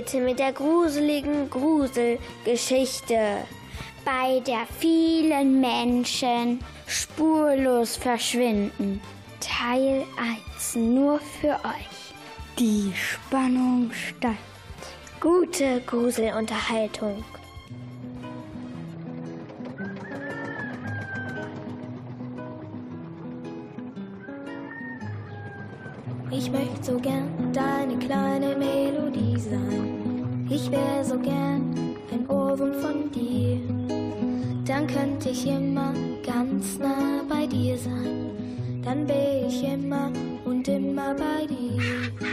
Heute mit der gruseligen Gruselgeschichte. Bei der vielen Menschen spurlos verschwinden. Teil 1 nur für euch. Die Spannung steigt. Gute Gruselunterhaltung. Ich möchte so gern deine kleine sein. Ich wär so gern ein Ohrwurm von dir. Dann könnte ich immer ganz nah bei dir sein. Dann wär ich immer und immer bei dir.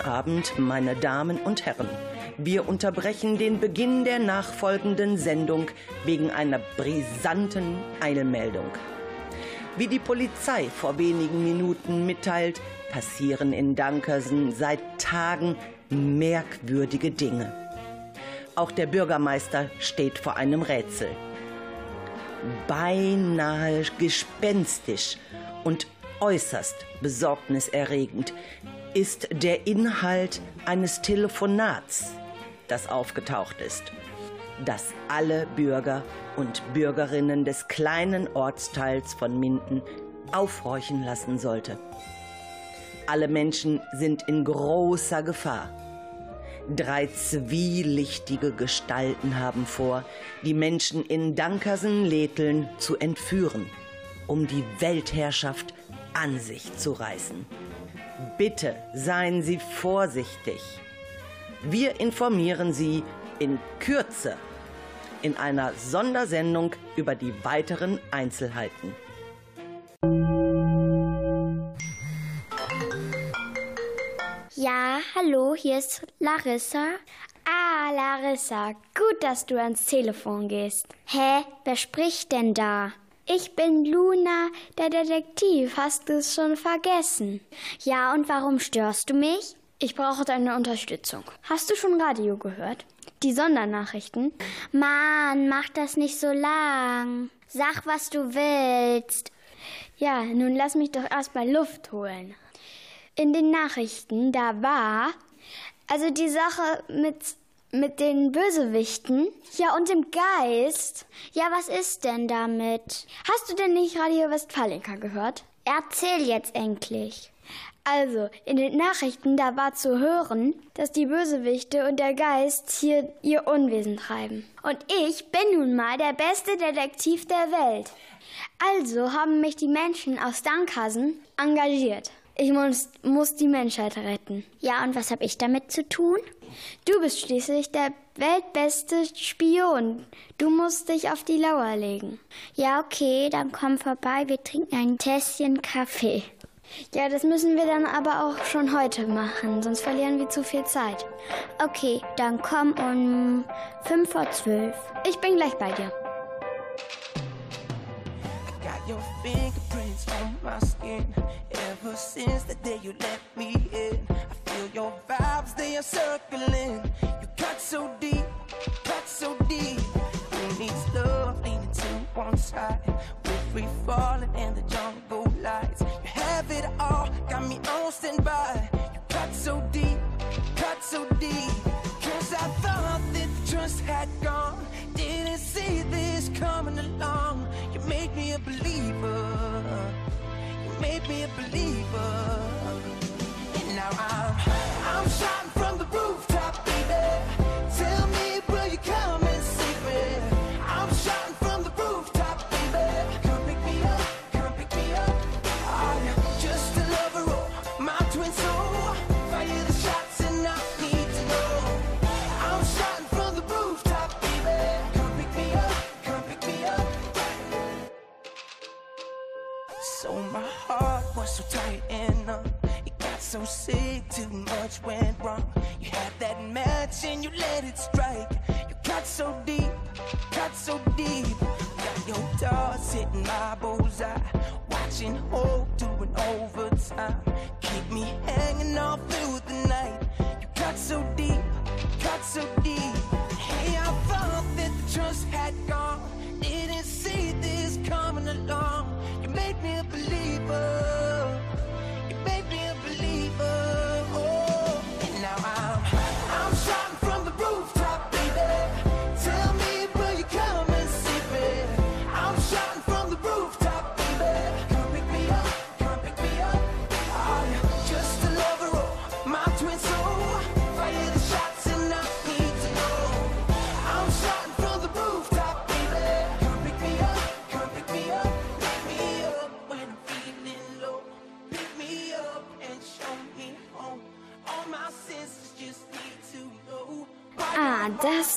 Guten Abend, meine Damen und Herren. Wir unterbrechen den Beginn der nachfolgenden Sendung wegen einer brisanten Eilmeldung. Wie die Polizei vor wenigen Minuten mitteilt, passieren in Dankersen seit Tagen merkwürdige Dinge. Auch der Bürgermeister steht vor einem Rätsel. Beinahe gespenstisch und äußerst besorgniserregend ist der Inhalt eines Telefonats, das aufgetaucht ist, das alle Bürger und Bürgerinnen des kleinen Ortsteils von Minden aufhorchen lassen sollte. Alle Menschen sind in großer Gefahr. Drei zwielichtige Gestalten haben vor, die Menschen in Dankersen-Leteln zu entführen, um die Weltherrschaft an sich zu reißen. Bitte seien Sie vorsichtig. Wir informieren Sie in Kürze in einer Sondersendung über die weiteren Einzelheiten. Ja, hallo, hier ist Larissa. Ah, Larissa, gut, dass du ans Telefon gehst. Hä, wer spricht denn da? Ich bin Luna, der Detektiv. Hast du es schon vergessen? Ja, und warum störst du mich? Ich brauche deine Unterstützung. Hast du schon Radio gehört? Die Sondernachrichten? Mann, mach das nicht so lang. Sag, was du willst. Ja, nun lass mich doch erst mal Luft holen. In den Nachrichten, da war also die Sache mit mit den Bösewichten? Ja, und dem Geist? Ja, was ist denn damit? Hast du denn nicht Radio Westfalenka gehört? Erzähl jetzt endlich. Also, in den Nachrichten, da war zu hören, dass die Bösewichte und der Geist hier ihr Unwesen treiben. Und ich bin nun mal der beste Detektiv der Welt. Also haben mich die Menschen aus Dankhausen engagiert. Ich muss, muss die Menschheit retten. Ja, und was habe ich damit zu tun? Du bist schließlich der weltbeste Spion. Du musst dich auf die Lauer legen. Ja, okay, dann komm vorbei. Wir trinken ein Tässchen Kaffee. Ja, das müssen wir dann aber auch schon heute machen, sonst verlieren wir zu viel Zeit. Okay, dann komm um fünf vor zwölf. Ich bin gleich bei dir. Got your fingerprints on my skin ever since the day you let me in. I feel your vibes, they are circling. You cut so deep, cut so deep. Who needs love leaning to one side? We're free falling in the jungle lights. You have it all, got me on standby. You cut so deep, cut so deep. Cause I thought that the trust had gone. Didn't see this coming along. You made me a believer. Made me a believer. And now I'm, I'm shouting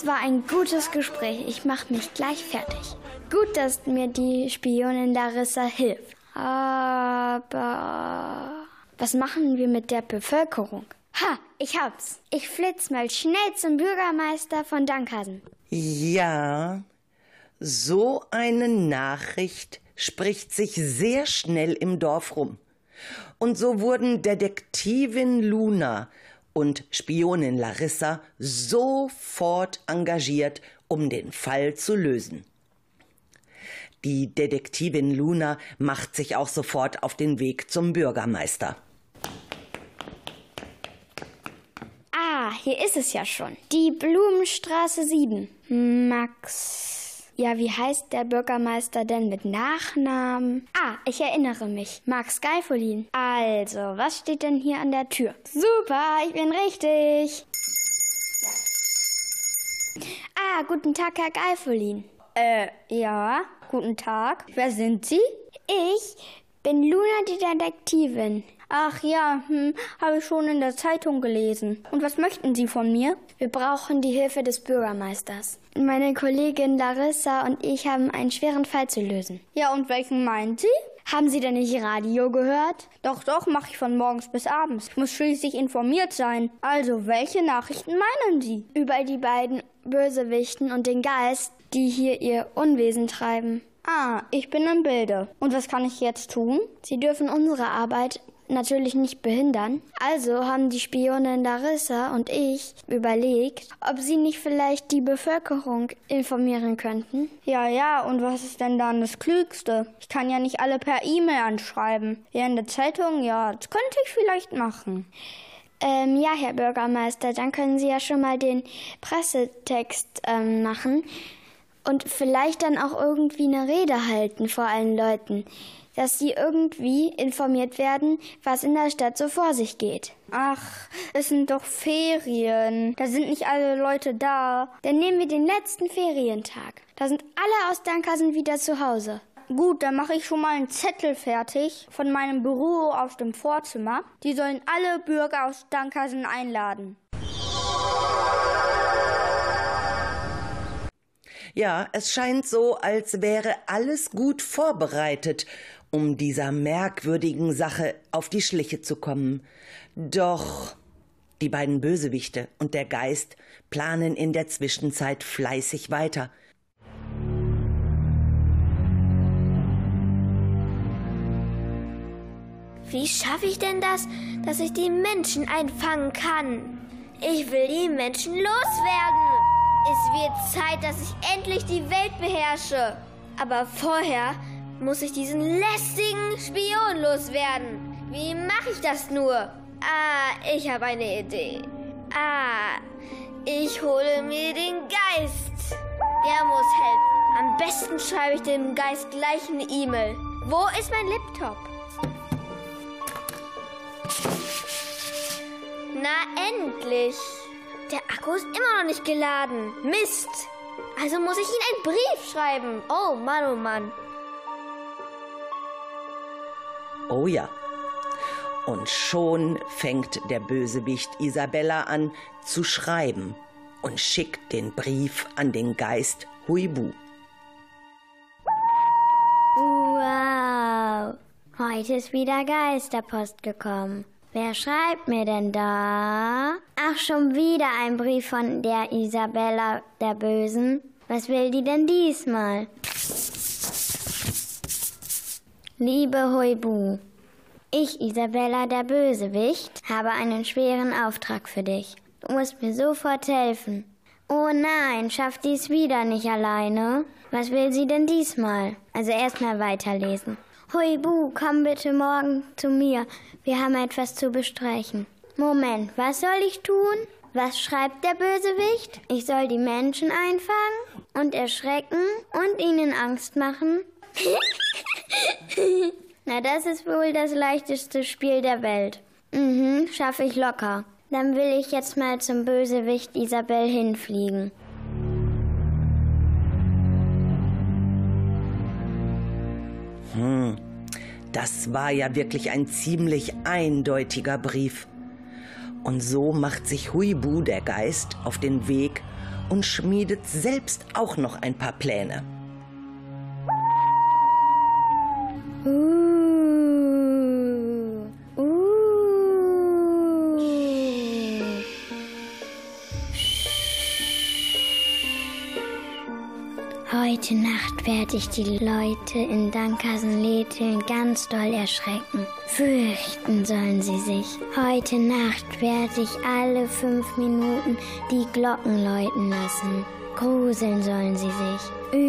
das war ein gutes Gespräch. Ich mache mich gleich fertig. Gut, dass mir die Spionin Larissa hilft. Aber was machen wir mit der Bevölkerung? Ha, ich hab's. Ich flitz mal schnell zum Bürgermeister von Dankhasen. Ja, so eine Nachricht spricht sich sehr schnell im Dorf rum. Und so wurden Detektivin Luna und Spionin Larissa sofort engagiert, um den Fall zu lösen. Die Detektivin Luna macht sich auch sofort auf den Weg zum Bürgermeister. Ah, hier ist es ja schon. Die Blumenstraße 7. Max. Ja, wie heißt der Bürgermeister denn mit Nachnamen? Ah, ich erinnere mich. Max Geifolin. Also, was steht denn hier an der Tür? Super, ich bin richtig. Ah, guten Tag, Herr Geifolin. Äh, ja, guten Tag. Wer sind Sie? Ich bin Luna, die Detektivin. Ach ja, hm, habe ich schon in der Zeitung gelesen. Und was möchten Sie von mir? Wir brauchen die Hilfe des Bürgermeisters. Meine Kollegin Larissa und ich haben einen schweren Fall zu lösen. Ja, und welchen meint Sie? Haben Sie denn nicht Radio gehört? Doch, doch, mache ich von morgens bis abends. Ich muss schließlich informiert sein. Also, welche Nachrichten meinen Sie? Über die beiden Bösewichten und den Geist, die hier ihr Unwesen treiben. Ah, ich bin im Bilde. Und was kann ich jetzt tun? Sie dürfen unsere Arbeit natürlich nicht behindern. Also haben die Spionin Larissa und ich überlegt, ob sie nicht vielleicht die Bevölkerung informieren könnten. Ja, ja, und was ist denn dann das Klügste? Ich kann ja nicht alle per E-Mail anschreiben. Ja, in der Zeitung, ja, das könnte ich vielleicht machen. Ähm, ja, Herr Bürgermeister, dann können Sie ja schon mal den Pressetext ähm, machen und vielleicht dann auch irgendwie eine Rede halten vor allen Leuten, dass sie irgendwie informiert werden, was in der Stadt so vor sich geht. Ach, es sind doch Ferien. Da sind nicht alle Leute da. Dann nehmen wir den letzten Ferientag. Da sind alle aus Dankersen wieder zu Hause. Gut, dann mache ich schon mal einen Zettel fertig von meinem Büro aus dem Vorzimmer. Die sollen alle Bürger aus Dankersen einladen. Ja, es scheint so, als wäre alles gut vorbereitet, um dieser merkwürdigen Sache auf die Schliche zu kommen. Doch die beiden Bösewichte und der Geist planen in der Zwischenzeit fleißig weiter. Wie schaffe ich denn das, dass ich die Menschen einfangen kann? Ich will die Menschen loswerden. Es wird Zeit, dass ich endlich die Welt beherrsche. Aber vorher muss ich diesen lästigen Spion loswerden. Wie mache ich das nur? Ah, ich habe eine Idee. Ah, ich hole mir den Geist. Der muss helfen. Am besten schreibe ich dem Geist gleich eine E-Mail. Wo ist mein Laptop? Na endlich. Der Akku ist immer noch nicht geladen. Mist. Also muss ich ihm einen Brief schreiben. Oh Mann, oh Mann. Oh ja. Und schon fängt der Bösewicht Isabella an zu schreiben und schickt den Brief an den Geist Huibu. Wow. Heute ist wieder Geisterpost gekommen. Wer schreibt mir denn da? Ach, schon wieder ein Brief von der Isabella der Bösen. Was will die denn diesmal? Liebe Huibu, ich, Isabella der Bösewicht, habe einen schweren Auftrag für dich. Du musst mir sofort helfen. Oh nein, schafft dies wieder nicht alleine. Was will sie denn diesmal? Also erstmal weiterlesen. Huibu, komm bitte morgen zu mir. Wir haben etwas zu besprechen. Moment, was soll ich tun? Was schreibt der Bösewicht? Ich soll die Menschen einfangen und erschrecken und ihnen Angst machen? Na, das ist wohl das leichteste Spiel der Welt. Mhm, schaffe ich locker. Dann will ich jetzt mal zum Bösewicht Isabel hinfliegen. Hm, das war ja wirklich ein ziemlich eindeutiger Brief. Und so macht sich Huibu, der Geist, auf den Weg und schmiedet selbst auch noch ein paar Pläne. Heute Nacht werde ich die Leute in Dankasenletheln ganz doll erschrecken. Fürchten sollen sie sich. Heute Nacht werde ich alle fünf Minuten die Glocken läuten lassen. Gruseln sollen sie sich.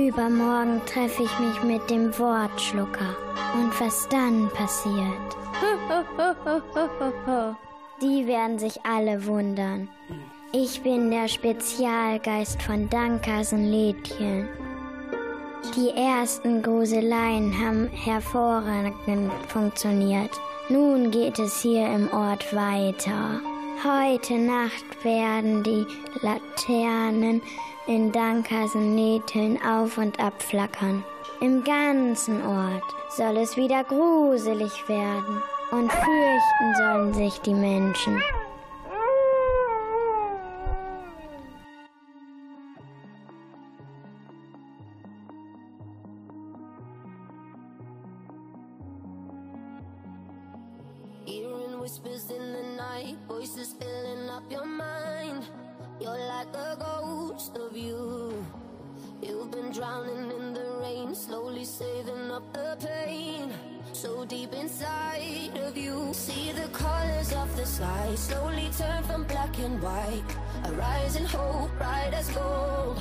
Übermorgen treffe ich mich mit dem Wortschlucker. Und was dann passiert? Die werden sich alle wundern. Ich bin der Spezialgeist von Dankasenlädchen. Die ersten Gruseleien haben hervorragend funktioniert. Nun geht es hier im Ort weiter. Heute Nacht werden die Laternen in Dankasenäteln auf und ab flackern. Im ganzen Ort soll es wieder gruselig werden und fürchten sollen sich die Menschen. A rising hope, bright as gold.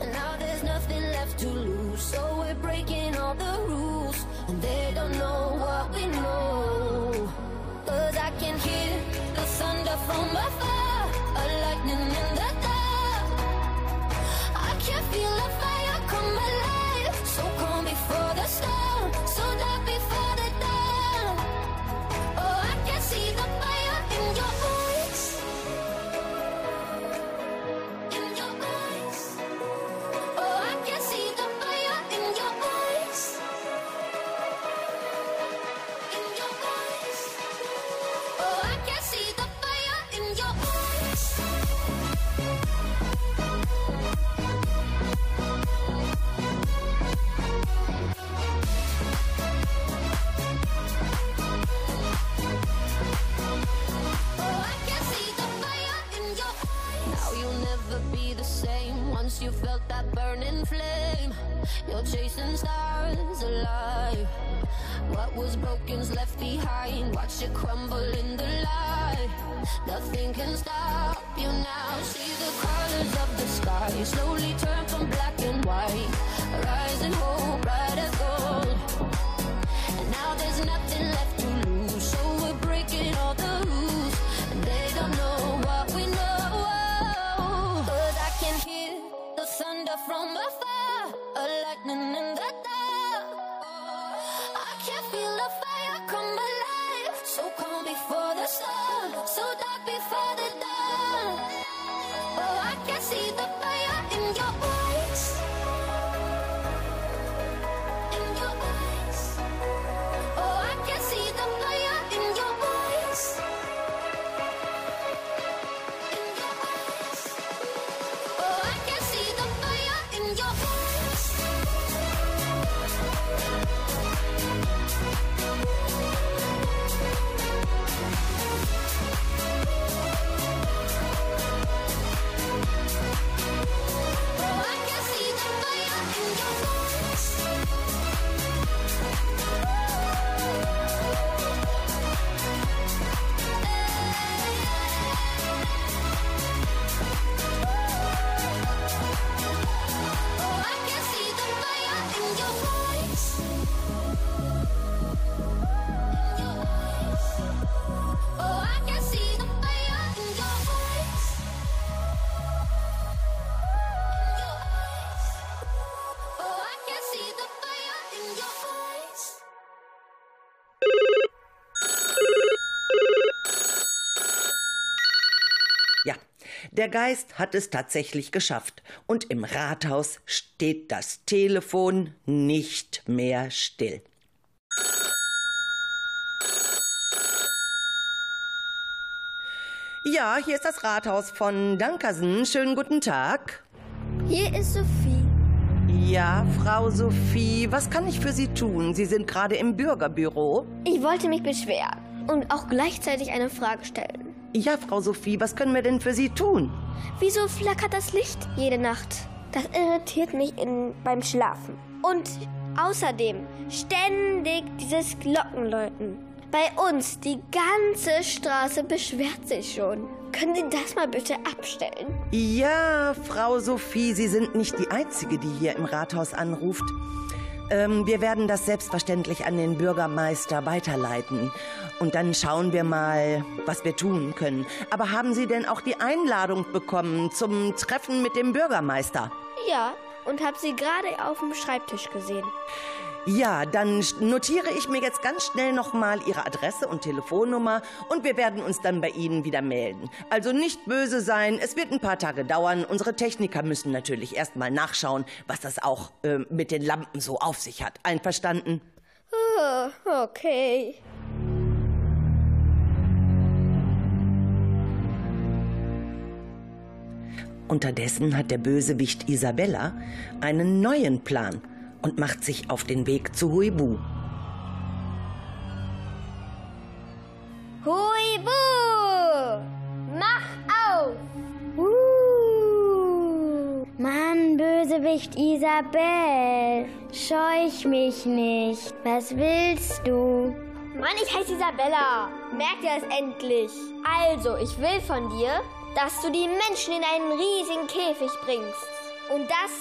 And now there's nothing left to lose, so we're breaking all the rules. And they Der Geist hat es tatsächlich geschafft und im Rathaus steht das Telefon nicht mehr still. Ja, hier ist das Rathaus von Dankersen. Schönen guten Tag. Hier ist Sophie. Ja, Frau Sophie, was kann ich für Sie tun? Sie sind gerade im Bürgerbüro. Ich wollte mich beschweren und auch gleichzeitig eine Frage stellen. Ja, Frau Sophie, was können wir denn für Sie tun? Wieso flackert das Licht jede Nacht? Das irritiert mich in, beim Schlafen. Und außerdem ständig dieses Glockenläuten. Bei uns, die ganze Straße beschwert sich schon. Können Sie das mal bitte abstellen? Ja, Frau Sophie, Sie sind nicht die Einzige, die hier im Rathaus anruft. Ähm, wir werden das selbstverständlich an den Bürgermeister weiterleiten. Und dann schauen wir mal, was wir tun können. Aber haben Sie denn auch die Einladung bekommen zum Treffen mit dem Bürgermeister? Ja, und habe sie gerade auf dem Schreibtisch gesehen. Ja, dann notiere ich mir jetzt ganz schnell nochmal Ihre Adresse und Telefonnummer und wir werden uns dann bei Ihnen wieder melden. Also nicht böse sein, es wird ein paar Tage dauern. Unsere Techniker müssen natürlich erstmal nachschauen, was das auch äh, mit den Lampen so auf sich hat. Einverstanden? Oh, okay. Unterdessen hat der Bösewicht Isabella einen neuen Plan und macht sich auf den Weg zu Huibu. Huibu! Mach auf! Uh, Mann, Bösewicht Isabel, scheuch mich nicht. Was willst du? Mann, ich heiße Isabella. Merkt ihr es endlich? Also, ich will von dir, dass du die Menschen in einen riesigen Käfig bringst. Und das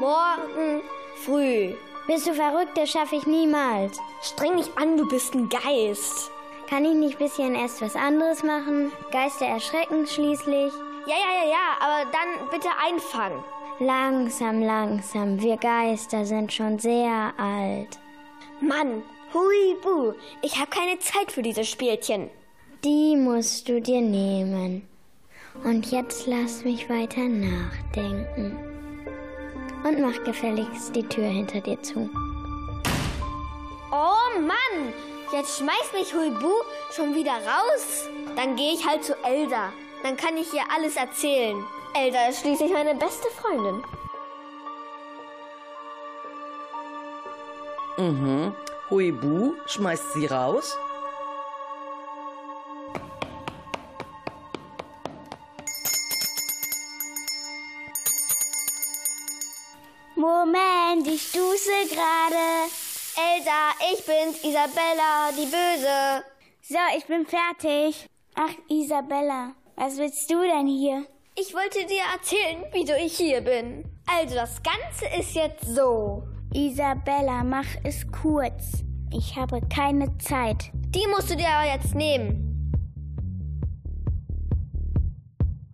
morgen früh. Bist du verrückt? Das schaffe ich niemals. Streng dich an, du bist ein Geist. Kann ich nicht bisschen erst was anderes machen? Geister erschrecken schließlich. Ja, ja, ja, ja, aber dann bitte einfangen. Langsam, langsam. Wir Geister sind schon sehr alt. Mann, huibu, ich habe keine Zeit für diese Spielchen. Die musst du dir nehmen. Und jetzt lass mich weiter nachdenken. Und mach gefälligst die Tür hinter dir zu. Oh Mann, jetzt schmeißt mich Huibu schon wieder raus. Dann gehe ich halt zu Elsa. Dann kann ich ihr alles erzählen. Elsa ist schließlich meine beste Freundin. Mhm. Huibu schmeißt sie raus. Stoße gerade. Elsa, ich bin's, Isabella, die Böse. So, ich bin fertig. Ach, Isabella, was willst du denn hier? Ich wollte dir erzählen, wieso ich hier bin. Also, das Ganze ist jetzt so. Isabella, mach es kurz. Ich habe keine Zeit. Die musst du dir aber jetzt nehmen.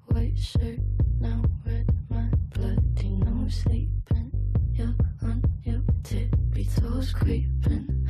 White shirt, creeping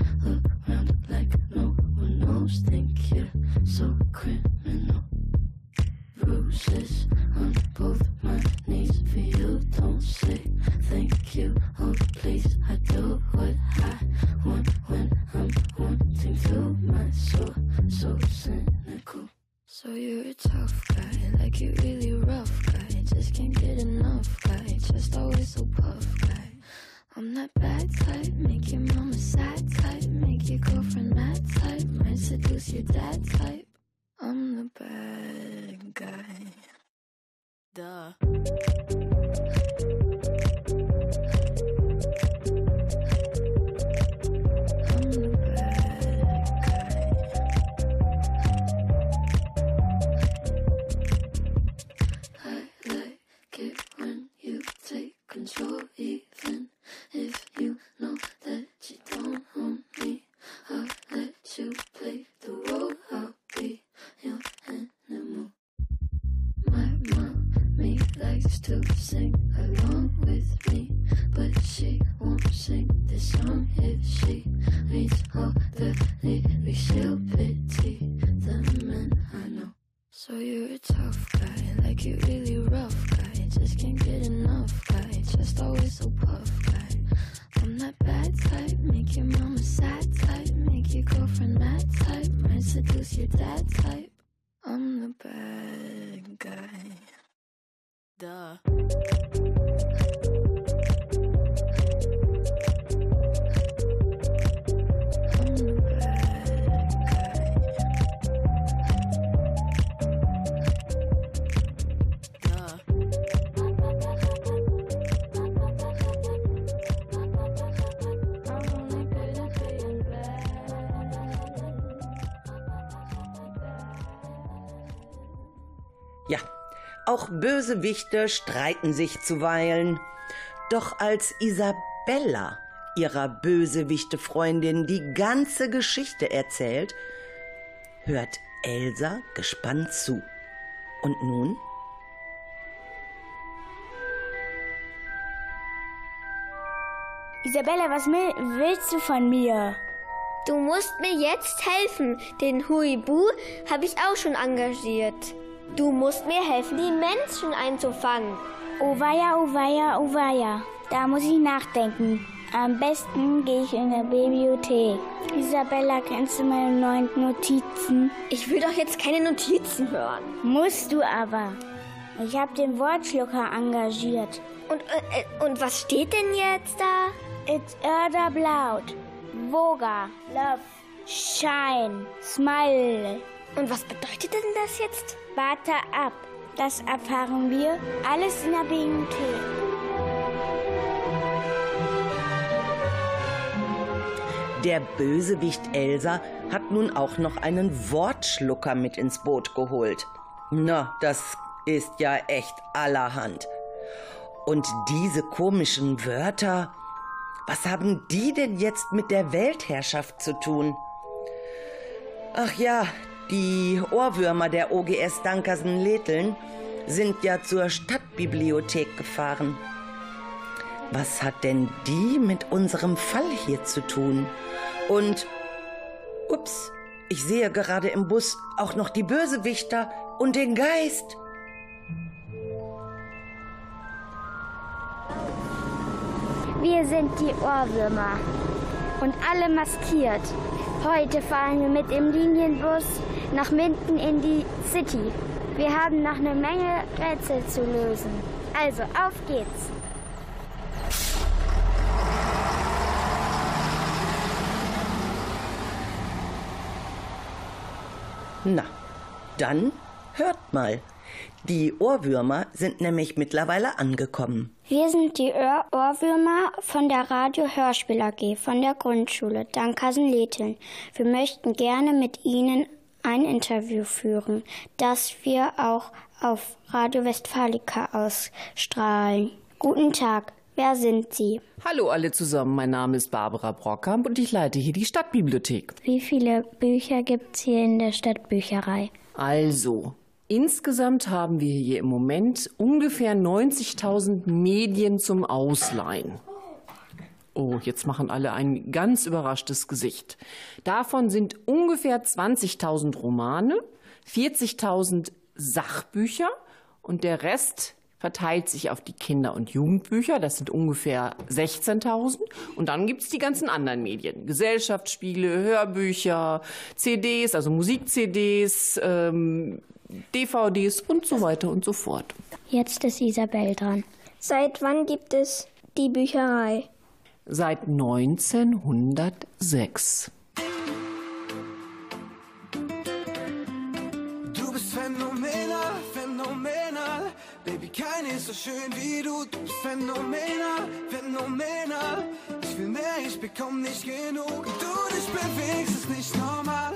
to sing Bösewichte streiten sich zuweilen. Doch als Isabella ihrer Bösewichte-Freundin die ganze Geschichte erzählt, hört Elsa gespannt zu. Und nun? Isabella, was willst du von mir? Du musst mir jetzt helfen. Den Huibu habe ich auch schon engagiert. Du musst mir helfen, die Menschen einzufangen. Oh weia, oh weia, oh weia. Da muss ich nachdenken. Am besten gehe ich in der Bibliothek. Isabella, kennst du meine neuen Notizen? Ich will doch jetzt keine Notizen hören. Musst du aber. Ich habe den Wortschlucker engagiert. Und, äh, und was steht denn jetzt da? It's Erda Blaut. Voga. Love. Shine. Smile. Und was bedeutet denn das jetzt? Warte ab. Das erfahren wir alles in der Bibliothek. Der Bösewicht Elsa hat nun auch noch einen Wortschlucker mit ins Boot geholt. Na, das ist ja echt allerhand. Und diese komischen Wörter, was haben die denn jetzt mit der Weltherrschaft zu tun? Ach ja, die Ohrwürmer der OGS Dankersen-Leteln sind ja zur Stadtbibliothek gefahren. Was hat denn die mit unserem Fall hier zu tun? Und, ups, ich sehe gerade im Bus auch noch die Bösewichter und den Geist. Wir sind die Ohrwürmer und alle maskiert. Heute fahren wir mit dem Linienbus nach Minden in die City. Wir haben noch eine Menge Rätsel zu lösen. Also, auf geht's. Na, dann hört mal. Die Ohrwürmer sind nämlich mittlerweile angekommen. Wir sind die Ohr Ohrwürmer von der Radio-Hörspiel AG von der Grundschule Dankersen-Leteln. Wir möchten gerne mit Ihnen ein Interview führen, das wir auch auf Radio Westfalica ausstrahlen. Guten Tag, wer sind Sie? Hallo alle zusammen, mein Name ist Barbara Brockkamp und ich leite hier die Stadtbibliothek. Wie viele Bücher gibt's hier in der Stadtbücherei? Also, insgesamt haben wir hier im Moment ungefähr 90.000 Medien zum Ausleihen. Oh, jetzt machen alle ein ganz überraschtes Gesicht. Davon sind ungefähr 20.000 Romane, 40.000 Sachbücher und der Rest verteilt sich auf die Kinder- und Jugendbücher. Das sind ungefähr 16.000. Und dann gibt's die ganzen anderen Medien. Gesellschaftsspiele, Hörbücher, CDs, also Musik-CDs, ähm, DVDs und so weiter und so fort. Jetzt ist Isabel dran. Seit wann gibt es die Bücherei? Seit 1906. Du bist phänomenal, phänomenal. Baby, keine ist so schön wie du. Du bist phänomenal, phänomenal. Ich will mehr, ich bekomm nicht genug. Du dich bewegst, ist nicht normal.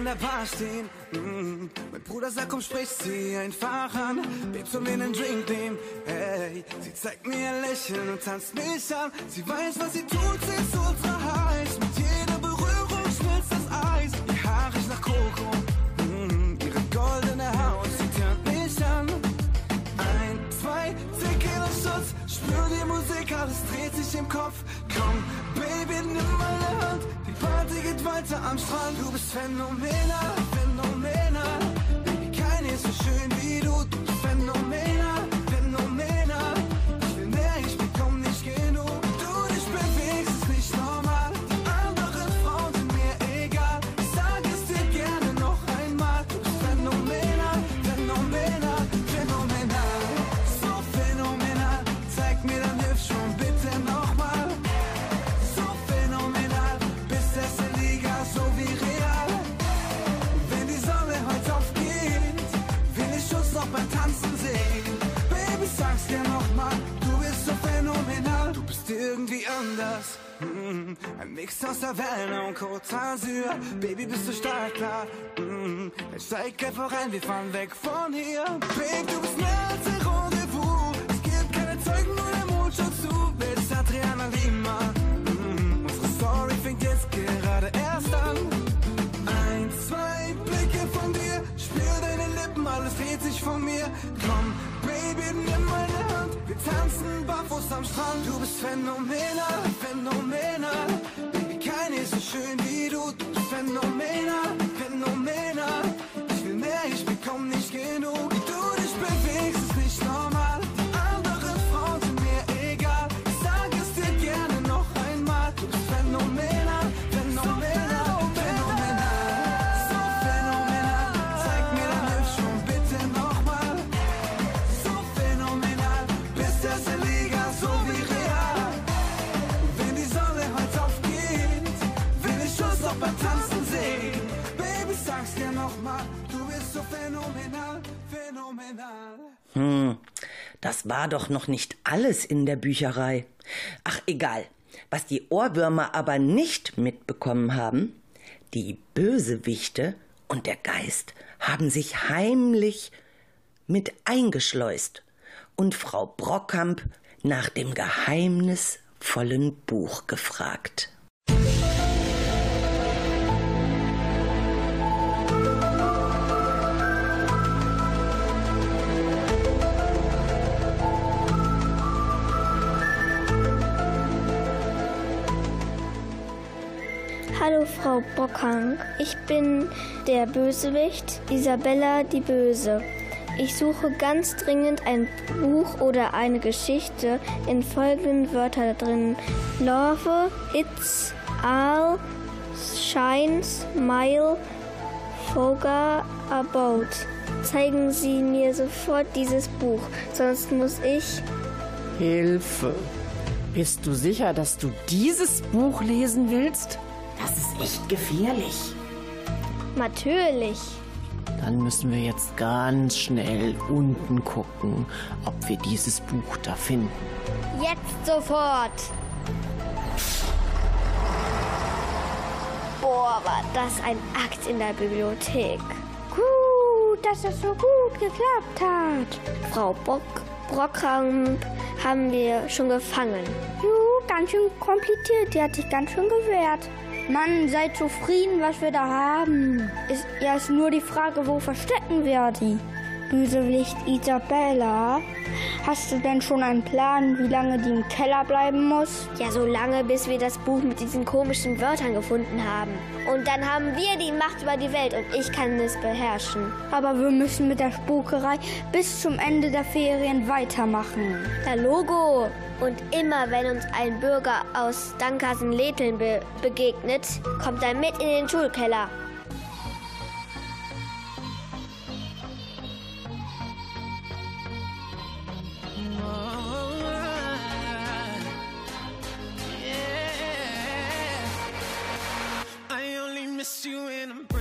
an der Bar stehen. Mm. Mein Bruder sagt, komm, sprich sie einfach an. Babes und den Drink nehmen. Hey, sie zeigt mir ihr Lächeln und tanzt mich an. Sie weiß, was sie tut, sie ist ultra heiß. Mit jeder Berührung schmilzt das Eis. Ihr Haar riecht nach Koko. Mm. Ihre goldene Haut, sie tönt mich an. Ein, zwei, Tequila-Shots. Spür die Musik, alles dreht sich im Kopf willkommen, Baby, nimm meine Hand. Die Party geht weiter am Strand. Du bist phänomenal, phänomenal. Baby, keiner ist so schön wie du. Irgendwie anders. Mm, Ein Mix aus der Welle und Côte. Baby, bist du stark, klar. Mm, Ich steig einfach rein, wir fahren weg von hier. Babe, du bist mehr als ein Rendezvous. Es gibt keine Zeugen, nur der Mond schaut zu. Willst Adriana Lima? Mm, Unsere Story fängt jetzt gerade erst an. Ein, zwei Blicke von dir, spür deine Lippen, alles dreht sich von mir. Wir tanzen barfuß am Strand. Du bist phänomenal, phänomenal. Baby, keine ist so schön wie du. Du bist phänomenal. Das war doch noch nicht alles in der Bücherei. Ach, egal. Was die Ohrwürmer aber nicht mitbekommen haben, die Bösewichte und der Geist haben sich heimlich mit eingeschleust und Frau Brockkamp nach dem geheimnisvollen Buch gefragt. Hallo Frau Bockhank, ich bin der Bösewicht, Isabella die Böse. Ich suche ganz dringend ein Buch oder eine Geschichte in folgenden Wörtern drin. Love, It's, All, Shine, Smile, Foga, About. Zeigen Sie mir sofort dieses Buch, sonst muss ich Hilfe. Bist du sicher, dass du dieses Buch lesen willst? Das ist echt gefährlich. natürlich. Dann müssen wir jetzt ganz schnell unten gucken, ob wir dieses Buch da finden. Jetzt sofort. Boah, war das ein Akt in der Bibliothek. Gut, dass das so gut geklappt hat. Frau Bock, Brockramp haben wir schon gefangen. Juhu, ganz schön kompliziert. Die hat sich ganz schön gewehrt. Mann, seid zufrieden, was wir da haben. Ist ja ist nur die Frage, wo verstecken wir die? Bösewicht Isabella, hast du denn schon einen Plan, wie lange die im Keller bleiben muss? Ja, so lange, bis wir das Buch mit diesen komischen Wörtern gefunden haben. Und dann haben wir die Macht über die Welt und ich kann es beherrschen. Aber wir müssen mit der Spukerei bis zum Ende der Ferien weitermachen. Der Logo. Und immer wenn uns ein Bürger aus Dankasen-Letheln be begegnet, kommt er mit in den Schulkeller. Miss you when I'm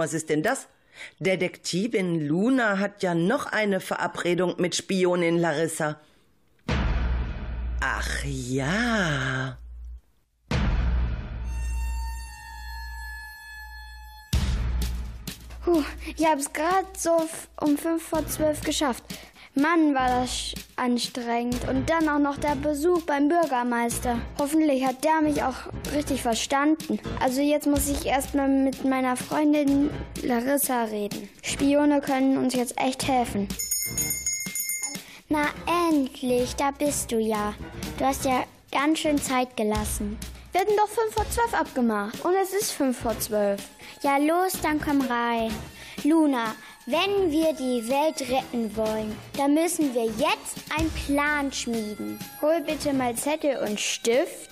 was ist denn das? Detektivin Luna hat ja noch eine Verabredung mit Spionin Larissa. Ach ja. Puh, ich habe es gerade so um 5 vor 12 geschafft. Mann, war das anstrengend. Und dann auch noch der Besuch beim Bürgermeister. Hoffentlich hat der mich auch richtig verstanden. Also jetzt muss ich erstmal mit meiner Freundin Larissa reden. Spione können uns jetzt echt helfen. Na endlich, da bist du ja. Du hast ja ganz schön Zeit gelassen. Wir hatten doch 5 vor 12 abgemacht. Und es ist 5 vor 12. Ja, los, dann komm rein. Luna, wenn wir die Welt retten wollen, dann müssen wir jetzt einen Plan schmieden. Hol bitte mal Zettel und Stift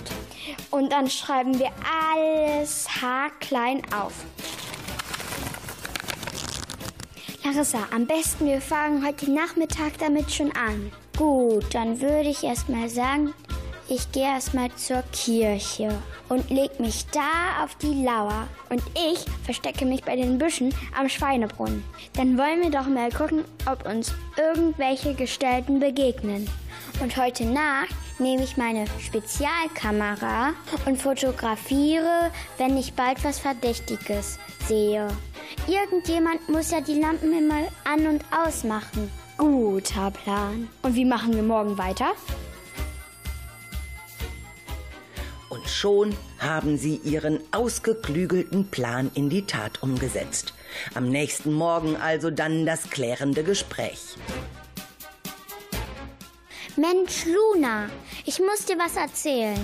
und dann schreiben wir alles haarklein auf. Larissa, am besten wir fangen heute Nachmittag damit schon an. Gut, dann würde ich erst mal sagen, ich gehe erst mal zur Kirche und leg mich da auf die Lauer. Und ich verstecke mich bei den Büschen am Schweinebrunnen. Dann wollen wir doch mal gucken, ob uns irgendwelche Gestalten begegnen. Und heute Nacht nehme ich meine Spezialkamera und fotografiere, wenn ich bald was Verdächtiges sehe. Irgendjemand muss ja die Lampen immer an und ausmachen. Guter Plan. Und wie machen wir morgen weiter? Und schon haben sie ihren ausgeklügelten Plan in die Tat umgesetzt. Am nächsten Morgen also dann das klärende Gespräch. Mensch, Luna, ich muss dir was erzählen.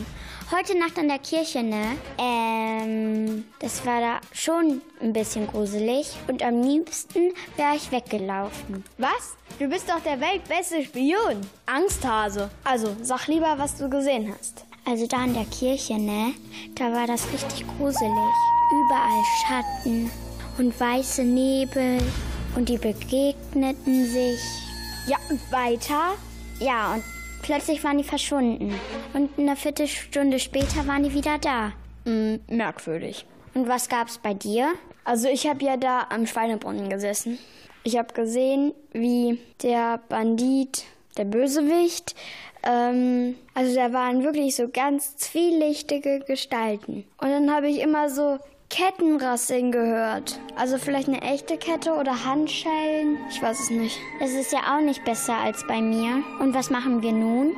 Heute Nacht an der Kirche, ne? Ähm, das war da schon ein bisschen gruselig. Und am liebsten wäre ich weggelaufen. Was? Du bist doch der weltbeste Spion. Angsthase. Also, sag lieber, was du gesehen hast. Also da in der Kirche, ne? Da war das richtig gruselig. Überall Schatten und weiße Nebel. Und die begegneten sich. Ja, und weiter? Ja, und plötzlich waren die verschwunden. Und eine Viertelstunde später waren die wieder da. Hm, merkwürdig. Und was gab's bei dir? Also ich habe ja da am Schweinebrunnen gesessen. Ich habe gesehen, wie der Bandit, der Bösewicht, ähm, also da waren wirklich so ganz zwielichtige Gestalten. Und dann habe ich immer so Kettenrasseln gehört. Also vielleicht eine echte Kette oder Handschellen. Ich weiß es nicht. Es ist ja auch nicht besser als bei mir. Und was machen wir nun?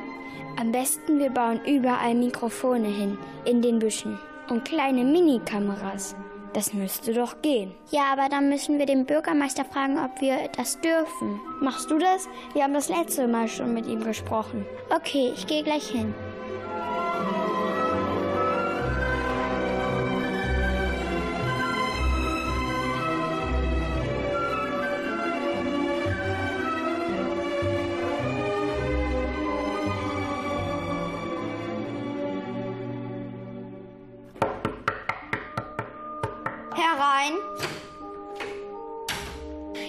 Am besten wir bauen überall Mikrofone hin, in den Büschen. Und kleine Minikameras. Das müsste doch gehen. Ja, aber dann müssen wir den Bürgermeister fragen, ob wir das dürfen. Machst du das? Wir haben das letzte Mal schon mit ihm gesprochen. Okay, ich gehe gleich hin. Herein.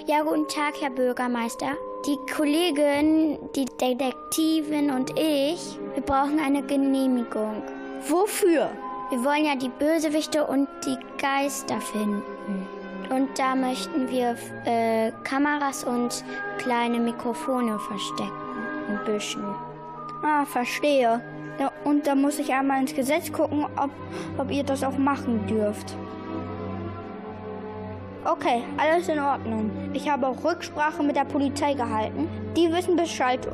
Ja, guten Tag, Herr Bürgermeister. Die Kollegin, die Detektivin und ich, wir brauchen eine Genehmigung. Wofür? Wir wollen ja die Bösewichte und die Geister finden. Und da möchten wir äh, Kameras und kleine Mikrofone verstecken in Büschen. Ah, verstehe. Ja, und da muss ich einmal ins Gesetz gucken, ob, ob ihr das auch machen dürft. Okay, alles in Ordnung. Ich habe auch Rücksprache mit der Polizei gehalten. Die wissen Bescheid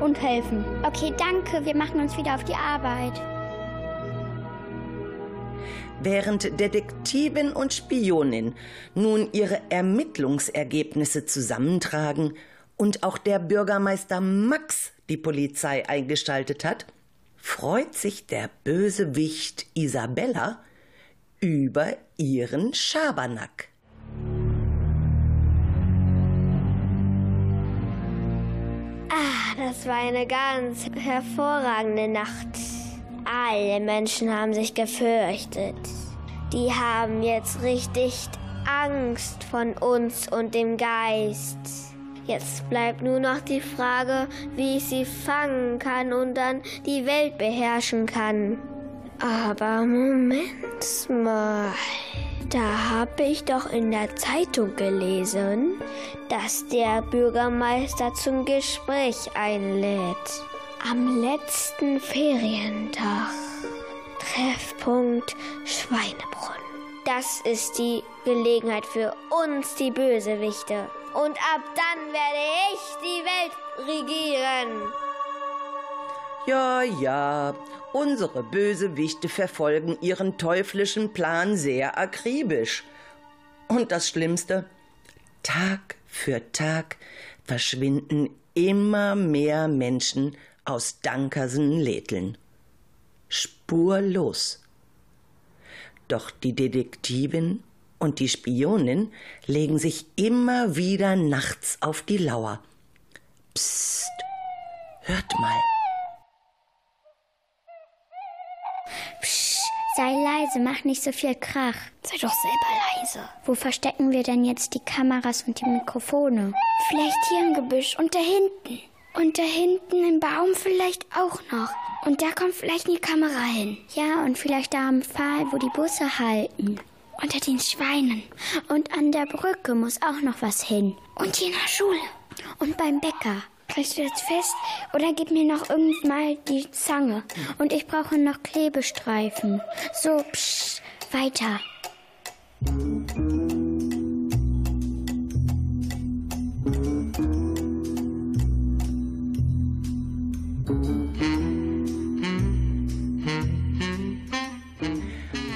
und helfen. Okay, danke. Wir machen uns wieder auf die Arbeit. Während Detektivin und Spionin nun ihre Ermittlungsergebnisse zusammentragen und auch der Bürgermeister Max die Polizei eingeschaltet hat, freut sich der Bösewicht Isabella über ihren Schabernack. Das war eine ganz hervorragende Nacht. Alle Menschen haben sich gefürchtet. Die haben jetzt richtig Angst von uns und dem Geist. Jetzt bleibt nur noch die Frage, wie ich sie fangen kann und dann die Welt beherrschen kann. Aber Moment mal. Da habe ich doch in der Zeitung gelesen, dass der Bürgermeister zum Gespräch einlädt. Am letzten Ferientag. Treffpunkt Schweinebrunn. Das ist die Gelegenheit für uns, die Bösewichte. Und ab dann werde ich die Welt regieren. Ja, ja, unsere Bösewichte verfolgen ihren teuflischen Plan sehr akribisch. Und das Schlimmste, Tag für Tag verschwinden immer mehr Menschen aus Dankersen-Letheln. Spurlos. Doch die Detektivin und die Spionin legen sich immer wieder nachts auf die Lauer. Psst, hört mal. Sei leise, mach nicht so viel Krach. Sei doch selber leise. Wo verstecken wir denn jetzt die Kameras und die Mikrofone? Vielleicht hier im Gebüsch und da hinten. Und da hinten im Baum vielleicht auch noch. Und da kommt vielleicht eine Kamera hin. Ja, und vielleicht da am Pfahl, wo die Busse halten. Unter den Schweinen. Und an der Brücke muss auch noch was hin. Und hier in der Schule. Und beim Bäcker. Kriegst du jetzt fest? Oder gib mir noch irgend mal die Zange? Und ich brauche noch Klebestreifen. So, psch, weiter.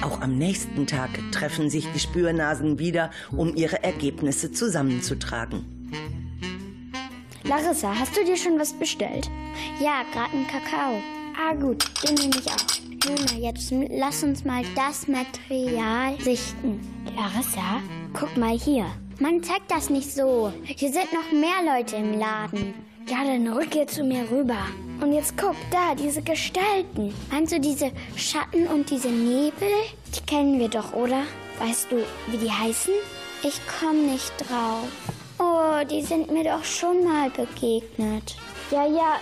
Auch am nächsten Tag treffen sich die Spürnasen wieder, um ihre Ergebnisse zusammenzutragen. Larissa, hast du dir schon was bestellt? Ja, gerade einen Kakao. Ah, gut, den nehme ich auch. Luna, jetzt lass uns mal das Material sichten. Larissa, guck mal hier. Man zeigt das nicht so. Hier sind noch mehr Leute im Laden. Ja, dann rück jetzt zu mir rüber. Und jetzt guck da, diese Gestalten. Meinst du diese Schatten und diese Nebel? Die kennen wir doch, oder? Weißt du, wie die heißen? Ich komm nicht drauf. Oh, die sind mir doch schon mal begegnet. Ja, ja,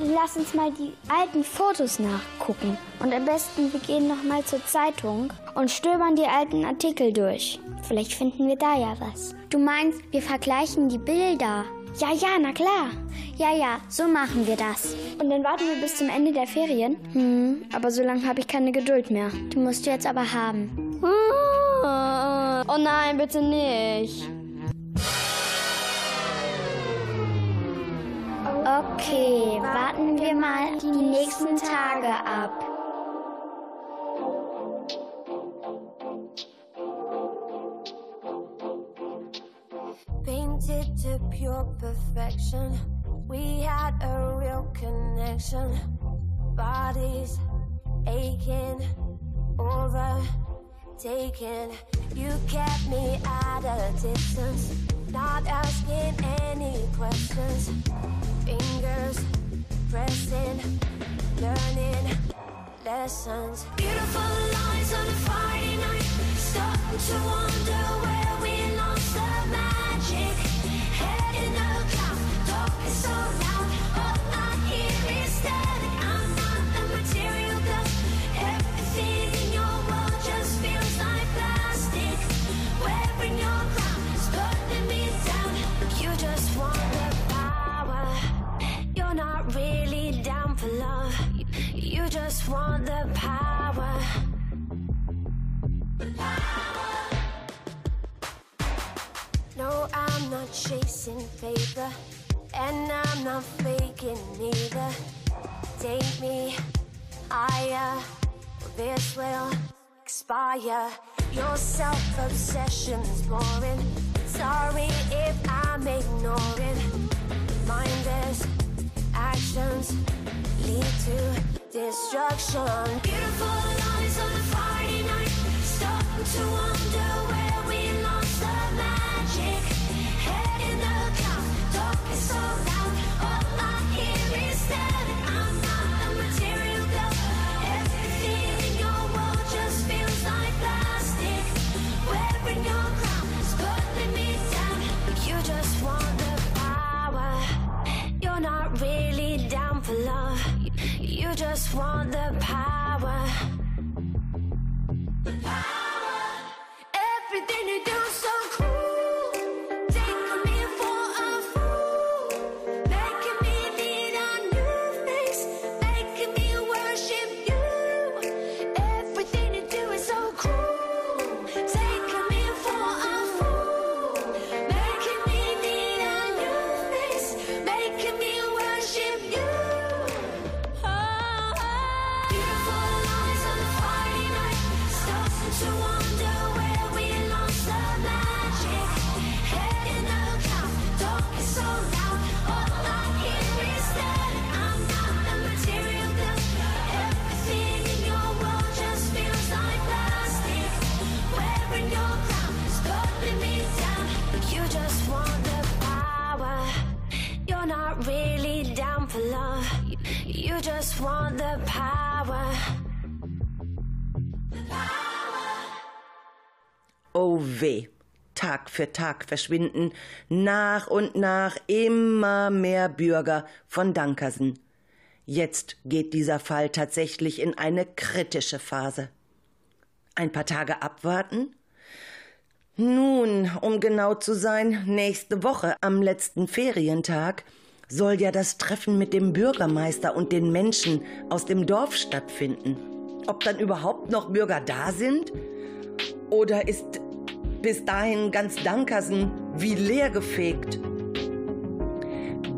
lass uns mal die alten Fotos nachgucken. Und am besten, wir gehen noch mal zur Zeitung und stöbern die alten Artikel durch. Vielleicht finden wir da ja was. Du meinst, wir vergleichen die Bilder? Ja, ja, na klar. Ja, ja, so machen wir das. Und dann warten wir bis zum Ende der Ferien? Hm, aber so lange habe ich keine Geduld mehr. Du musst jetzt aber haben. Uh. Oh nein, bitte nicht. Okay, warten wir mal die nächsten Tage ab. Painted to pure perfection. We had a real connection. Bodies aching, overtaken. You kept me at a distance, not asking any questions. Fingers pressing, learning lessons. Beautiful lines on a Friday night, starting to wonder where we lost the magic. Head in the clouds, talking so loud, just want the power. No, I'm not chasing paper, and I'm not faking either. Take me higher, this will expire. Your self obsession's boring. Sorry if I'm ignoring. Mindless actions lead to destruction. Beautiful lies on a Friday night, starting to wonder just want the power. You just want the power. Oh weh. Tag für Tag verschwinden nach und nach immer mehr Bürger von Dankersen. Jetzt geht dieser Fall tatsächlich in eine kritische Phase. Ein paar Tage abwarten? Nun, um genau zu sein, nächste Woche am letzten Ferientag soll ja das Treffen mit dem Bürgermeister und den Menschen aus dem Dorf stattfinden. Ob dann überhaupt noch Bürger da sind? Oder ist bis dahin ganz Dankersen wie leergefegt?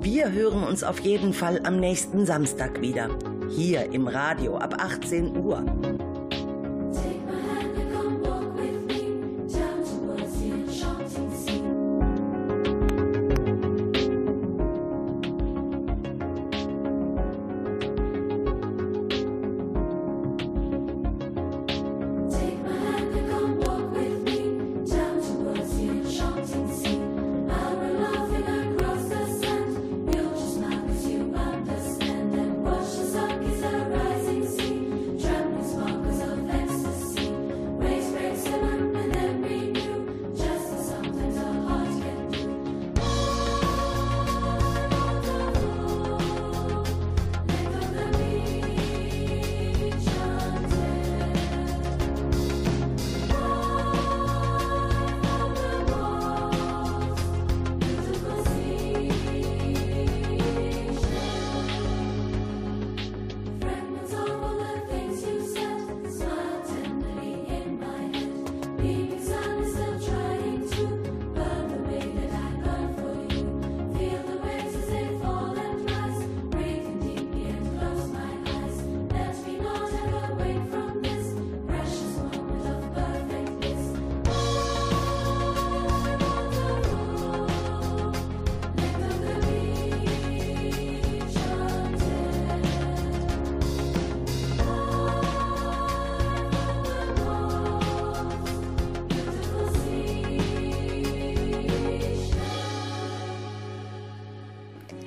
Wir hören uns auf jeden Fall am nächsten Samstag wieder. Hier im Radio ab 18 Uhr.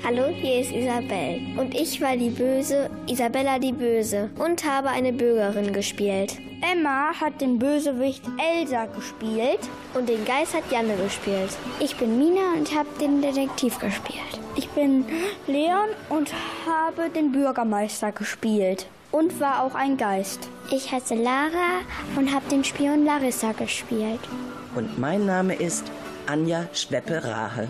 Hallo, hier ist Isabel. Und ich war die Böse, Isabella die Böse, und habe eine Bürgerin gespielt. Emma hat den Bösewicht Elsa gespielt. Und den Geist hat Janne gespielt. Ich bin Mina und habe den Detektiv gespielt. Ich bin Leon und habe den Bürgermeister gespielt. Und war auch ein Geist. Ich heiße Lara und habe den Spion Larissa gespielt. Und mein Name ist Anja Schweppe-Rahe.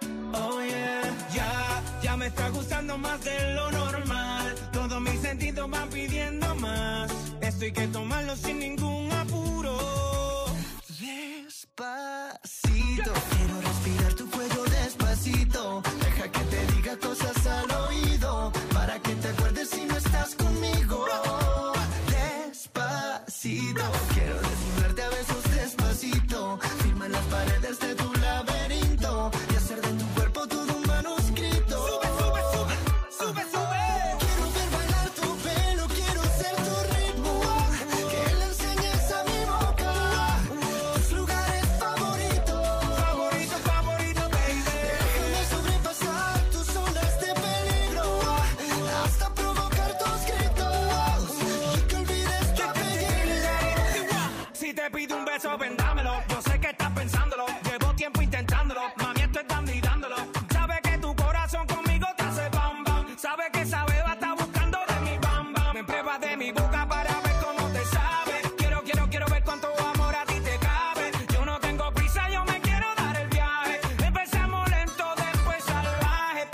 Oh yeah, ya, ya me está gustando más de lo normal. Todos mis sentidos van pidiendo más. Esto hay que tomarlo sin ningún apuro. Despacito,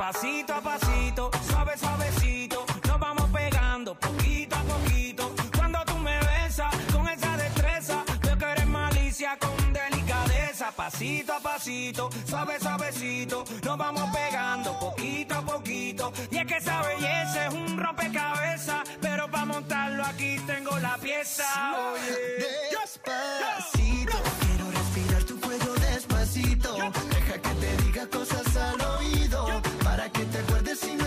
Pasito a pasito, suave, suavecito. Nos vamos pegando poquito a poquito. Cuando tú me besas con esa destreza, veo que eres malicia con delicadeza. Pasito a pasito, suave, suavecito. Nos vamos pegando poquito a poquito. Y es que esa belleza es un rompecabezas. Pero para montarlo aquí tengo la pieza. Oye. Despacito, Deja que te diga cosas al oído. Para que te acuerdes si no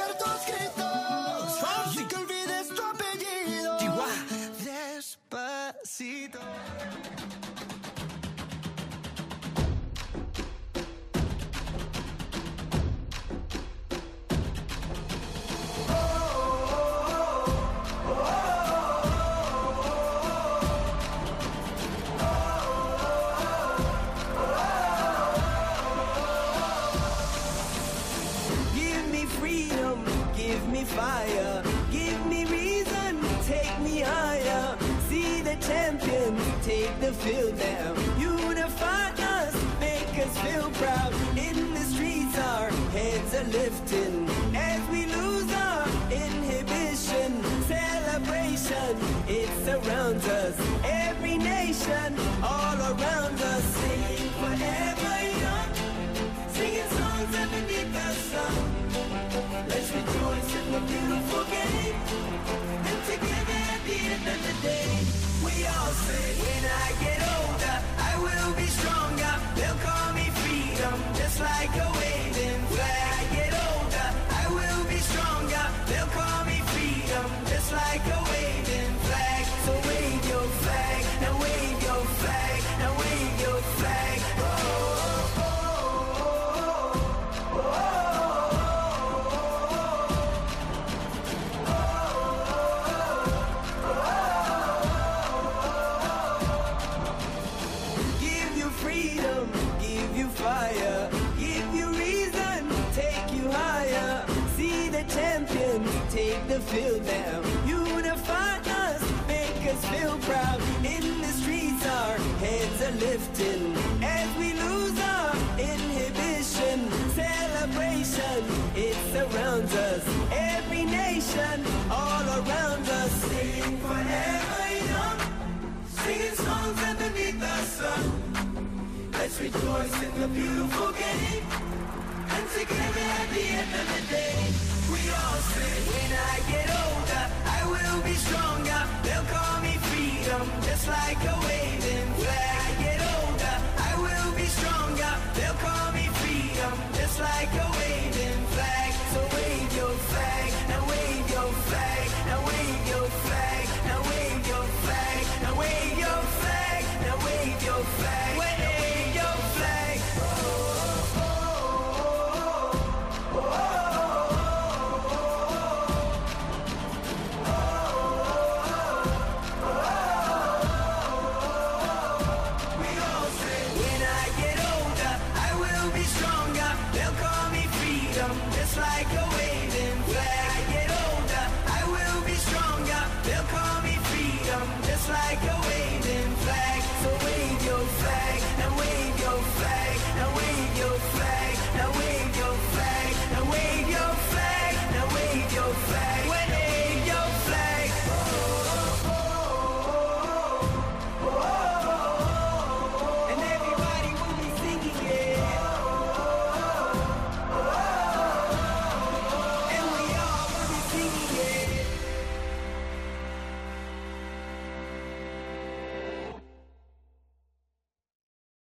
necesito. rejoice in the beautiful game. And together at the end of the day, we all say, when I get older, I will be stronger. They'll call me freedom, just like a waving flag. When I get older, I will be stronger. They'll call me freedom, just like a waving